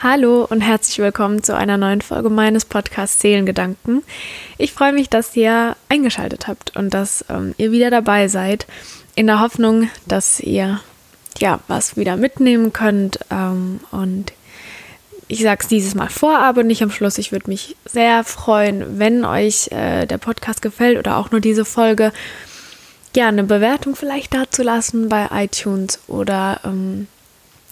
Hallo und herzlich willkommen zu einer neuen Folge meines Podcasts Seelengedanken. Ich freue mich, dass ihr eingeschaltet habt und dass ähm, ihr wieder dabei seid, in der Hoffnung, dass ihr ja was wieder mitnehmen könnt. Ähm, und ich sage es dieses Mal vorab und nicht am Schluss. Ich würde mich sehr freuen, wenn euch äh, der Podcast gefällt oder auch nur diese Folge. Ja, eine Bewertung vielleicht dazu lassen bei iTunes oder ähm,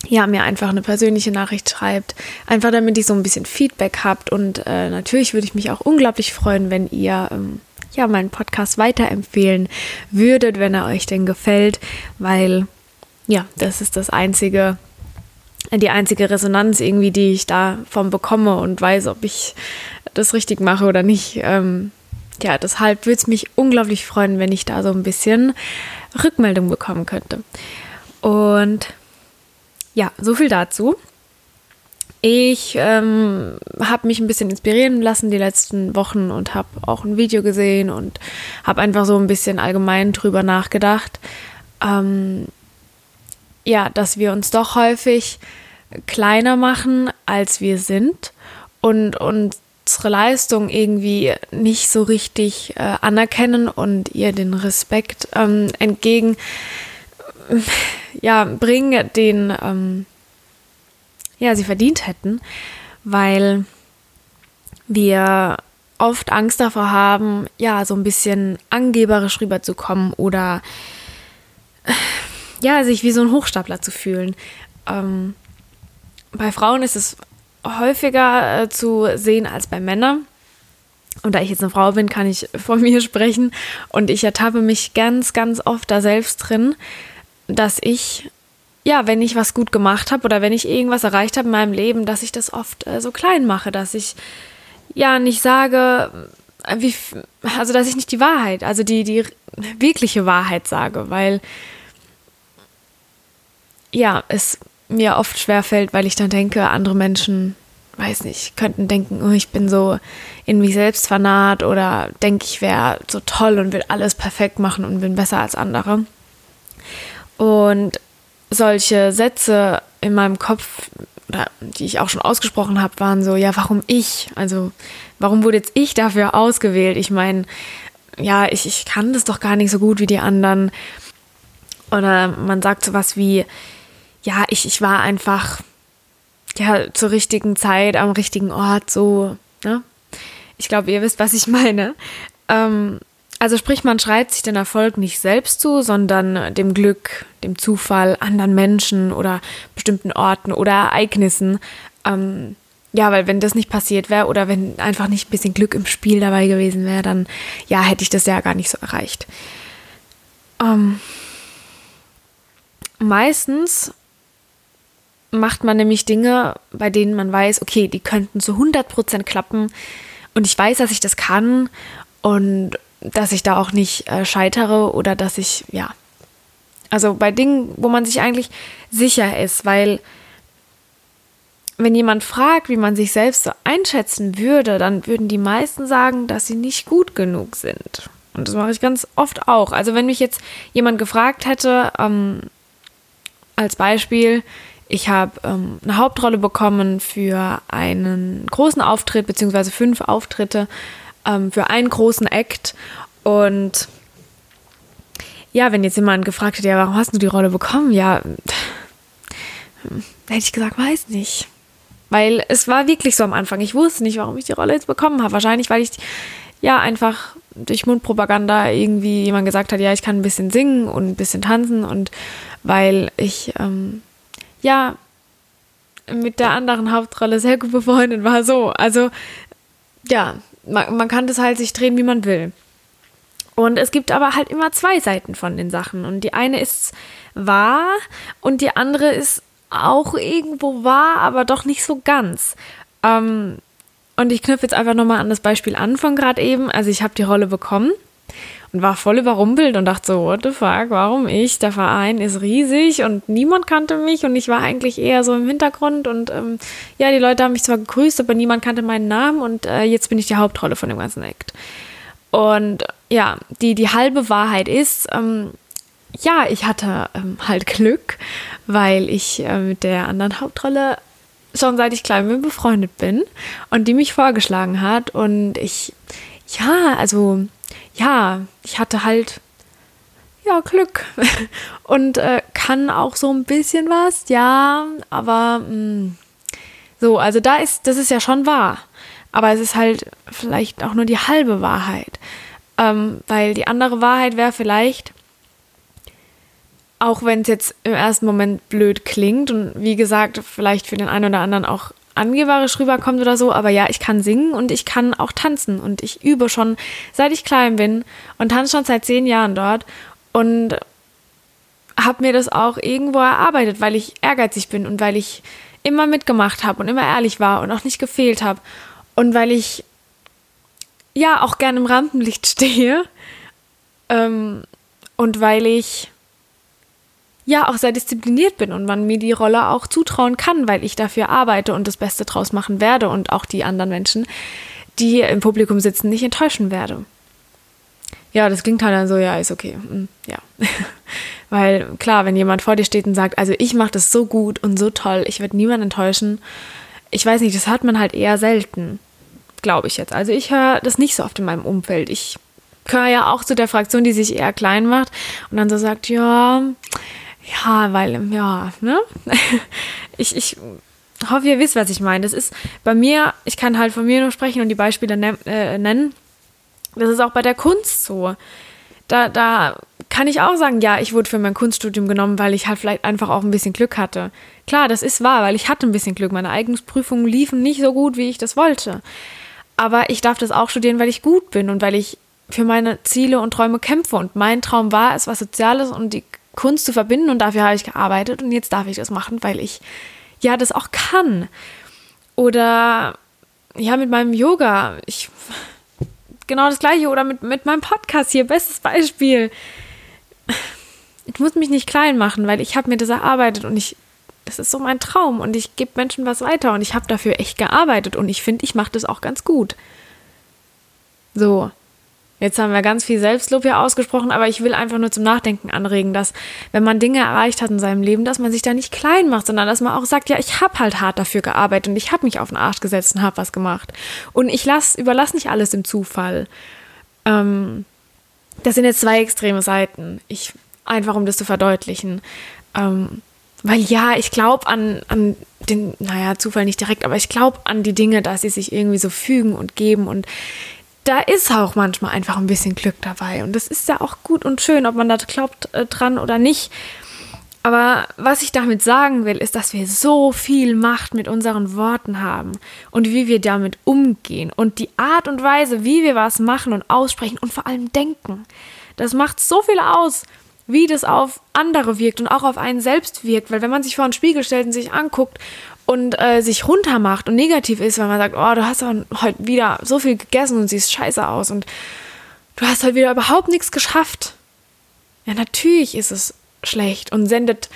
ja, mir einfach eine persönliche Nachricht schreibt. Einfach damit ich so ein bisschen Feedback habt. Und äh, natürlich würde ich mich auch unglaublich freuen, wenn ihr ähm, ja meinen Podcast weiterempfehlen würdet, wenn er euch denn gefällt, weil ja, das ist das einzige, die einzige Resonanz irgendwie, die ich davon bekomme und weiß, ob ich das richtig mache oder nicht. Ähm, ja, deshalb würde es mich unglaublich freuen, wenn ich da so ein bisschen Rückmeldung bekommen könnte. Und ja, so viel dazu. Ich ähm, habe mich ein bisschen inspirieren lassen die letzten Wochen und habe auch ein Video gesehen und habe einfach so ein bisschen allgemein drüber nachgedacht. Ähm, ja, dass wir uns doch häufig kleiner machen, als wir sind und unsere Leistung irgendwie nicht so richtig äh, anerkennen und ihr den Respekt ähm, entgegen ja, bringen, den ähm, ja, sie verdient hätten, weil wir oft Angst davor haben, ja, so ein bisschen angeberisch rüberzukommen oder ja, sich wie so ein Hochstapler zu fühlen. Ähm, bei Frauen ist es häufiger äh, zu sehen als bei Männern. Und da ich jetzt eine Frau bin, kann ich von mir sprechen. Und ich ertappe mich ganz, ganz oft da selbst drin, dass ich, ja, wenn ich was gut gemacht habe oder wenn ich irgendwas erreicht habe in meinem Leben, dass ich das oft äh, so klein mache, dass ich ja nicht sage, äh, wie, also dass ich nicht die Wahrheit, also die, die wirkliche Wahrheit sage, weil ja, es mir oft schwerfällt, weil ich dann denke, andere Menschen, weiß nicht, könnten denken, oh, ich bin so in mich selbst vernaht oder denke, ich wäre so toll und will alles perfekt machen und bin besser als andere. Und solche Sätze in meinem Kopf, die ich auch schon ausgesprochen habe, waren so, ja, warum ich? Also, warum wurde jetzt ich dafür ausgewählt? Ich meine, ja, ich, ich kann das doch gar nicht so gut wie die anderen. Oder man sagt sowas wie, ja, ich, ich war einfach ja zur richtigen Zeit am richtigen Ort so. Ne? Ich glaube, ihr wisst, was ich meine. Ähm, also sprich, man schreibt sich den Erfolg nicht selbst zu, sondern dem Glück, dem Zufall, anderen Menschen oder bestimmten Orten oder Ereignissen. Ähm, ja, weil wenn das nicht passiert wäre oder wenn einfach nicht ein bisschen Glück im Spiel dabei gewesen wäre, dann ja, hätte ich das ja gar nicht so erreicht. Ähm, meistens macht man nämlich Dinge, bei denen man weiß, okay, die könnten zu 100% klappen und ich weiß, dass ich das kann und dass ich da auch nicht äh, scheitere oder dass ich, ja, also bei Dingen, wo man sich eigentlich sicher ist, weil wenn jemand fragt, wie man sich selbst so einschätzen würde, dann würden die meisten sagen, dass sie nicht gut genug sind. Und das mache ich ganz oft auch. Also wenn mich jetzt jemand gefragt hätte, ähm, als Beispiel, ich habe ähm, eine Hauptrolle bekommen für einen großen Auftritt, beziehungsweise fünf Auftritte ähm, für einen großen Act. Und ja, wenn jetzt jemand gefragt hätte, ja, warum hast du die Rolle bekommen? Ja, hätte ich gesagt, weiß nicht. Weil es war wirklich so am Anfang. Ich wusste nicht, warum ich die Rolle jetzt bekommen habe. Wahrscheinlich, weil ich ja einfach durch Mundpropaganda irgendwie jemand gesagt hat, ja, ich kann ein bisschen singen und ein bisschen tanzen und weil ich ähm, ja mit der anderen Hauptrolle sehr gut befreundet war. So, also ja, man, man kann das halt sich drehen, wie man will. Und es gibt aber halt immer zwei Seiten von den Sachen. Und die eine ist wahr und die andere ist auch irgendwo wahr, aber doch nicht so ganz. Ähm, und ich knüpfe jetzt einfach nochmal an das Beispiel an von gerade eben. Also ich habe die Rolle bekommen und war voll überrumpelt und dachte so, what the fuck, warum ich? Der Verein ist riesig und niemand kannte mich und ich war eigentlich eher so im Hintergrund und ähm, ja, die Leute haben mich zwar gegrüßt, aber niemand kannte meinen Namen und äh, jetzt bin ich die Hauptrolle von dem ganzen Act. Und ja, die, die halbe Wahrheit ist, ähm, ja, ich hatte ähm, halt Glück, weil ich äh, mit der anderen Hauptrolle schon seit ich klein bin befreundet bin und die mich vorgeschlagen hat. Und ich, ja, also, ja, ich hatte halt, ja, Glück und äh, kann auch so ein bisschen was, ja, aber mh, mm, so, also da ist, das ist ja schon wahr. Aber es ist halt vielleicht auch nur die halbe Wahrheit. Ähm, weil die andere Wahrheit wäre vielleicht, auch wenn es jetzt im ersten Moment blöd klingt und wie gesagt, vielleicht für den einen oder anderen auch angeberisch rüberkommt oder so, aber ja, ich kann singen und ich kann auch tanzen und ich übe schon seit ich klein bin und tanze schon seit zehn Jahren dort und habe mir das auch irgendwo erarbeitet, weil ich ehrgeizig bin und weil ich immer mitgemacht habe und immer ehrlich war und auch nicht gefehlt habe und weil ich ja auch gerne im Rampenlicht stehe ähm, und weil ich ja auch sehr diszipliniert bin und man mir die Rolle auch zutrauen kann, weil ich dafür arbeite und das Beste draus machen werde und auch die anderen Menschen, die im Publikum sitzen, nicht enttäuschen werde. Ja, das klingt halt dann so, ja, ist okay. Hm, ja. Weil klar, wenn jemand vor dir steht und sagt, also ich mache das so gut und so toll, ich werde niemanden enttäuschen, ich weiß nicht, das hört man halt eher selten, glaube ich jetzt. Also ich höre das nicht so oft in meinem Umfeld. Ich gehöre ja auch zu der Fraktion, die sich eher klein macht und dann so sagt, ja, ja, weil, ja, ne? ich, ich hoffe, ihr wisst, was ich meine. Das ist bei mir, ich kann halt von mir nur sprechen und die Beispiele ne äh, nennen. Das ist auch bei der Kunst so. Da, da kann ich auch sagen, ja, ich wurde für mein Kunststudium genommen, weil ich halt vielleicht einfach auch ein bisschen Glück hatte. Klar, das ist wahr, weil ich hatte ein bisschen Glück. Meine Eignungsprüfungen liefen nicht so gut, wie ich das wollte. Aber ich darf das auch studieren, weil ich gut bin und weil ich für meine Ziele und Träume kämpfe. Und mein Traum war es, was Soziales und die Kunst zu verbinden und dafür habe ich gearbeitet und jetzt darf ich das machen, weil ich ja das auch kann. Oder ja, mit meinem Yoga. Ich genau das gleiche oder mit, mit meinem Podcast hier, bestes Beispiel. Ich muss mich nicht klein machen, weil ich habe mir das erarbeitet und ich, das ist so mein Traum und ich gebe Menschen was weiter und ich habe dafür echt gearbeitet und ich finde, ich mache das auch ganz gut. So, Jetzt haben wir ganz viel Selbstlob hier ausgesprochen, aber ich will einfach nur zum Nachdenken anregen, dass wenn man Dinge erreicht hat in seinem Leben, dass man sich da nicht klein macht, sondern dass man auch sagt, ja, ich habe halt hart dafür gearbeitet und ich habe mich auf den Arsch gesetzt und habe was gemacht. Und ich lass, überlasse nicht alles dem Zufall. Ähm, das sind jetzt zwei extreme Seiten. Ich, einfach um das zu verdeutlichen. Ähm, weil ja, ich glaube an, an den, naja, Zufall nicht direkt, aber ich glaube an die Dinge, dass sie sich irgendwie so fügen und geben und da ist auch manchmal einfach ein bisschen Glück dabei. Und das ist ja auch gut und schön, ob man da glaubt äh, dran oder nicht. Aber was ich damit sagen will, ist, dass wir so viel Macht mit unseren Worten haben und wie wir damit umgehen und die Art und Weise, wie wir was machen und aussprechen und vor allem denken. Das macht so viel aus, wie das auf andere wirkt und auch auf einen selbst wirkt. Weil wenn man sich vor einen Spiegel stellt und sich anguckt und äh, sich runtermacht und negativ ist, weil man sagt, oh, du hast heute wieder so viel gegessen und siehst scheiße aus und du hast heute wieder überhaupt nichts geschafft. Ja, natürlich ist es schlecht und sendet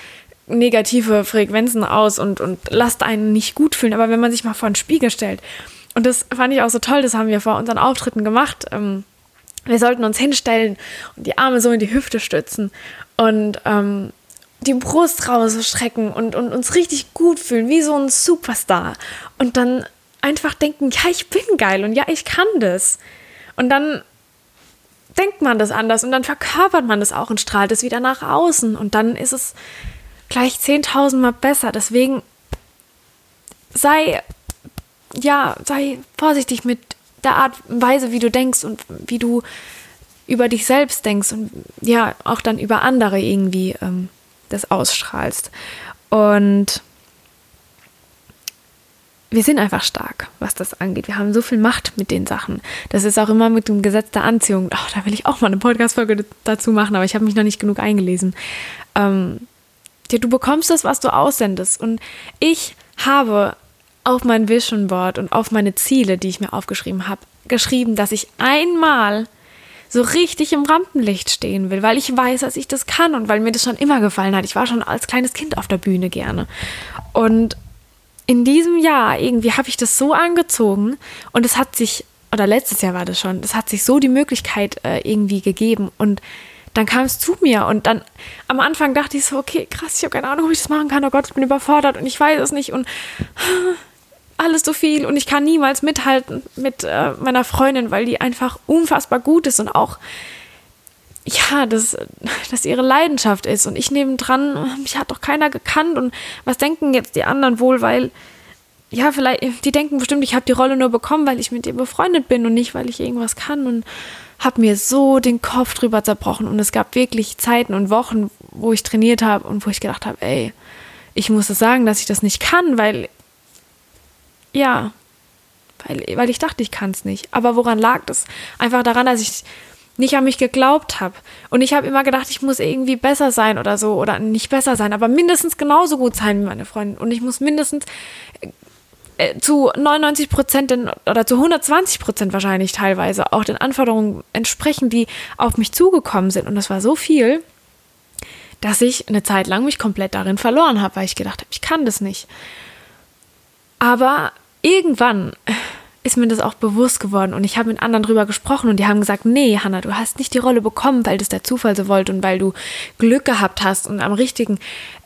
negative Frequenzen aus und, und lasst einen nicht gut fühlen. Aber wenn man sich mal vor einen Spiegel stellt, und das fand ich auch so toll, das haben wir vor unseren Auftritten gemacht. Ähm, wir sollten uns hinstellen und die Arme so in die Hüfte stützen und ähm, die Brust rausstrecken und, und uns richtig gut fühlen, wie so ein Superstar. Und dann einfach denken, ja, ich bin geil und ja, ich kann das. Und dann denkt man das anders und dann verkörpert man das auch und strahlt es wieder nach außen. Und dann ist es gleich 10.000 Mal besser. Deswegen sei, ja, sei vorsichtig mit der Art und Weise, wie du denkst und wie du über dich selbst denkst und ja, auch dann über andere irgendwie ähm, das ausstrahlst. Und wir sind einfach stark, was das angeht. Wir haben so viel Macht mit den Sachen. Das ist auch immer mit dem Gesetz der Anziehung. Oh, da will ich auch mal eine Podcast-Folge dazu machen, aber ich habe mich noch nicht genug eingelesen. Ähm, ja, du bekommst das, was du aussendest. Und ich habe auf mein Vision Board und auf meine Ziele, die ich mir aufgeschrieben habe, geschrieben, dass ich einmal so richtig im Rampenlicht stehen will, weil ich weiß, dass ich das kann und weil mir das schon immer gefallen hat. Ich war schon als kleines Kind auf der Bühne gerne. Und in diesem Jahr irgendwie habe ich das so angezogen und es hat sich, oder letztes Jahr war das schon, es hat sich so die Möglichkeit äh, irgendwie gegeben und dann kam es zu mir und dann am Anfang dachte ich so, okay, krass, ich habe keine Ahnung, ob ich das machen kann. Oh Gott, ich bin überfordert und ich weiß es nicht und alles so viel und ich kann niemals mithalten mit äh, meiner Freundin, weil die einfach unfassbar gut ist und auch ja, dass das ihre Leidenschaft ist. Und ich nebendran, mich hat doch keiner gekannt. Und was denken jetzt die anderen wohl, weil ja, vielleicht, die denken bestimmt, ich habe die Rolle nur bekommen, weil ich mit ihr befreundet bin und nicht, weil ich irgendwas kann. Und habe mir so den Kopf drüber zerbrochen. Und es gab wirklich Zeiten und Wochen, wo ich trainiert habe und wo ich gedacht habe, ey, ich muss es sagen, dass ich das nicht kann, weil ja, weil, weil ich dachte, ich kann es nicht. Aber woran lag das? Einfach daran, dass ich nicht an mich geglaubt habe. Und ich habe immer gedacht, ich muss irgendwie besser sein oder so. Oder nicht besser sein, aber mindestens genauso gut sein wie meine Freundin. Und ich muss mindestens äh, zu 99 Prozent oder zu 120 Prozent wahrscheinlich teilweise auch den Anforderungen entsprechen, die auf mich zugekommen sind. Und das war so viel, dass ich eine Zeit lang mich komplett darin verloren habe, weil ich gedacht habe, ich kann das nicht. Aber irgendwann ist mir das auch bewusst geworden und ich habe mit anderen drüber gesprochen und die haben gesagt, nee, Hanna, du hast nicht die Rolle bekommen, weil das der Zufall so wollte und weil du Glück gehabt hast und am richtigen,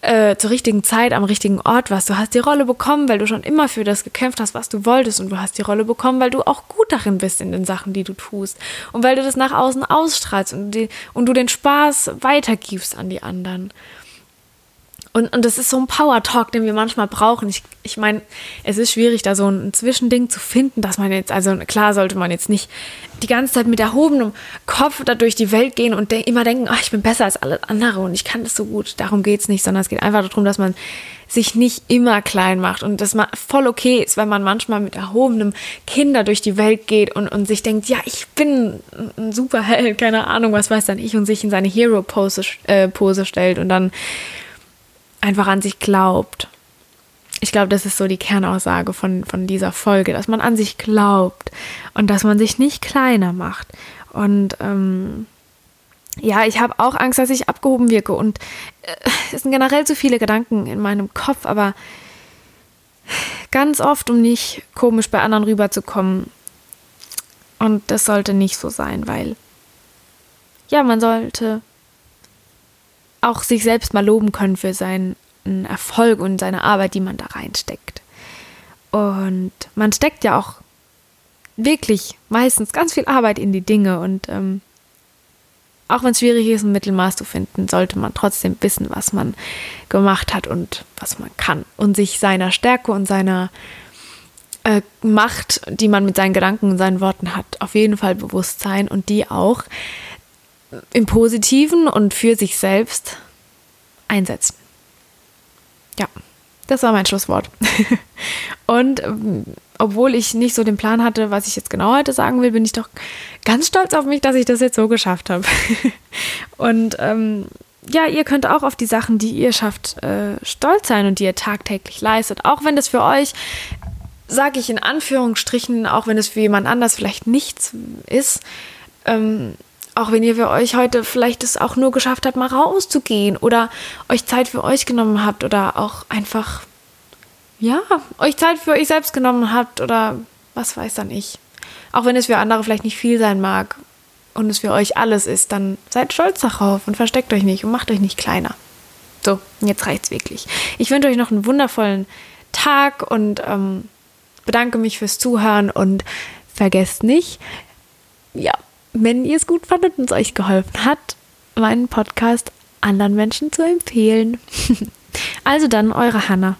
äh, zur richtigen Zeit am richtigen Ort warst. Du hast die Rolle bekommen, weil du schon immer für das gekämpft hast, was du wolltest und du hast die Rolle bekommen, weil du auch gut darin bist in den Sachen, die du tust und weil du das nach außen ausstrahlst und, die, und du den Spaß weitergibst an die anderen. Und, und das ist so ein Power-Talk, den wir manchmal brauchen. Ich, ich meine, es ist schwierig, da so ein Zwischending zu finden, dass man jetzt, also klar sollte man jetzt nicht die ganze Zeit mit erhobenem Kopf da durch die Welt gehen und de immer denken, oh, ich bin besser als alle andere und ich kann das so gut. Darum geht es nicht, sondern es geht einfach darum, dass man sich nicht immer klein macht und dass man voll okay ist, wenn man manchmal mit erhobenem Kinder durch die Welt geht und, und sich denkt, ja, ich bin ein Superheld, keine Ahnung, was weiß dann ich und sich in seine Hero-Pose äh, Pose stellt und dann einfach an sich glaubt. Ich glaube, das ist so die Kernaussage von, von dieser Folge, dass man an sich glaubt und dass man sich nicht kleiner macht. Und ähm, ja, ich habe auch Angst, dass ich abgehoben wirke. Und äh, es sind generell zu viele Gedanken in meinem Kopf, aber ganz oft, um nicht komisch bei anderen rüberzukommen. Und das sollte nicht so sein, weil ja, man sollte auch sich selbst mal loben können für seinen Erfolg und seine Arbeit, die man da reinsteckt. Und man steckt ja auch wirklich meistens ganz viel Arbeit in die Dinge und ähm, auch wenn es schwierig ist, ein Mittelmaß zu finden, sollte man trotzdem wissen, was man gemacht hat und was man kann und sich seiner Stärke und seiner äh, Macht, die man mit seinen Gedanken und seinen Worten hat, auf jeden Fall bewusst sein und die auch im Positiven und für sich selbst einsetzen. Ja, das war mein Schlusswort. und ähm, obwohl ich nicht so den Plan hatte, was ich jetzt genau heute sagen will, bin ich doch ganz stolz auf mich, dass ich das jetzt so geschafft habe. und ähm, ja, ihr könnt auch auf die Sachen, die ihr schafft, äh, stolz sein und die ihr tagtäglich leistet. Auch wenn das für euch, sage ich in Anführungsstrichen, auch wenn es für jemand anders vielleicht nichts ist, ähm, auch wenn ihr für euch heute vielleicht es auch nur geschafft habt, mal rauszugehen oder euch Zeit für euch genommen habt oder auch einfach, ja, euch Zeit für euch selbst genommen habt oder was weiß dann ich. Auch wenn es für andere vielleicht nicht viel sein mag und es für euch alles ist, dann seid stolz darauf und versteckt euch nicht und macht euch nicht kleiner. So, jetzt reicht's wirklich. Ich wünsche euch noch einen wundervollen Tag und ähm, bedanke mich fürs Zuhören und vergesst nicht, ja, wenn ihr es gut fandet und es euch geholfen hat, meinen Podcast anderen Menschen zu empfehlen. also dann, eure Hanna.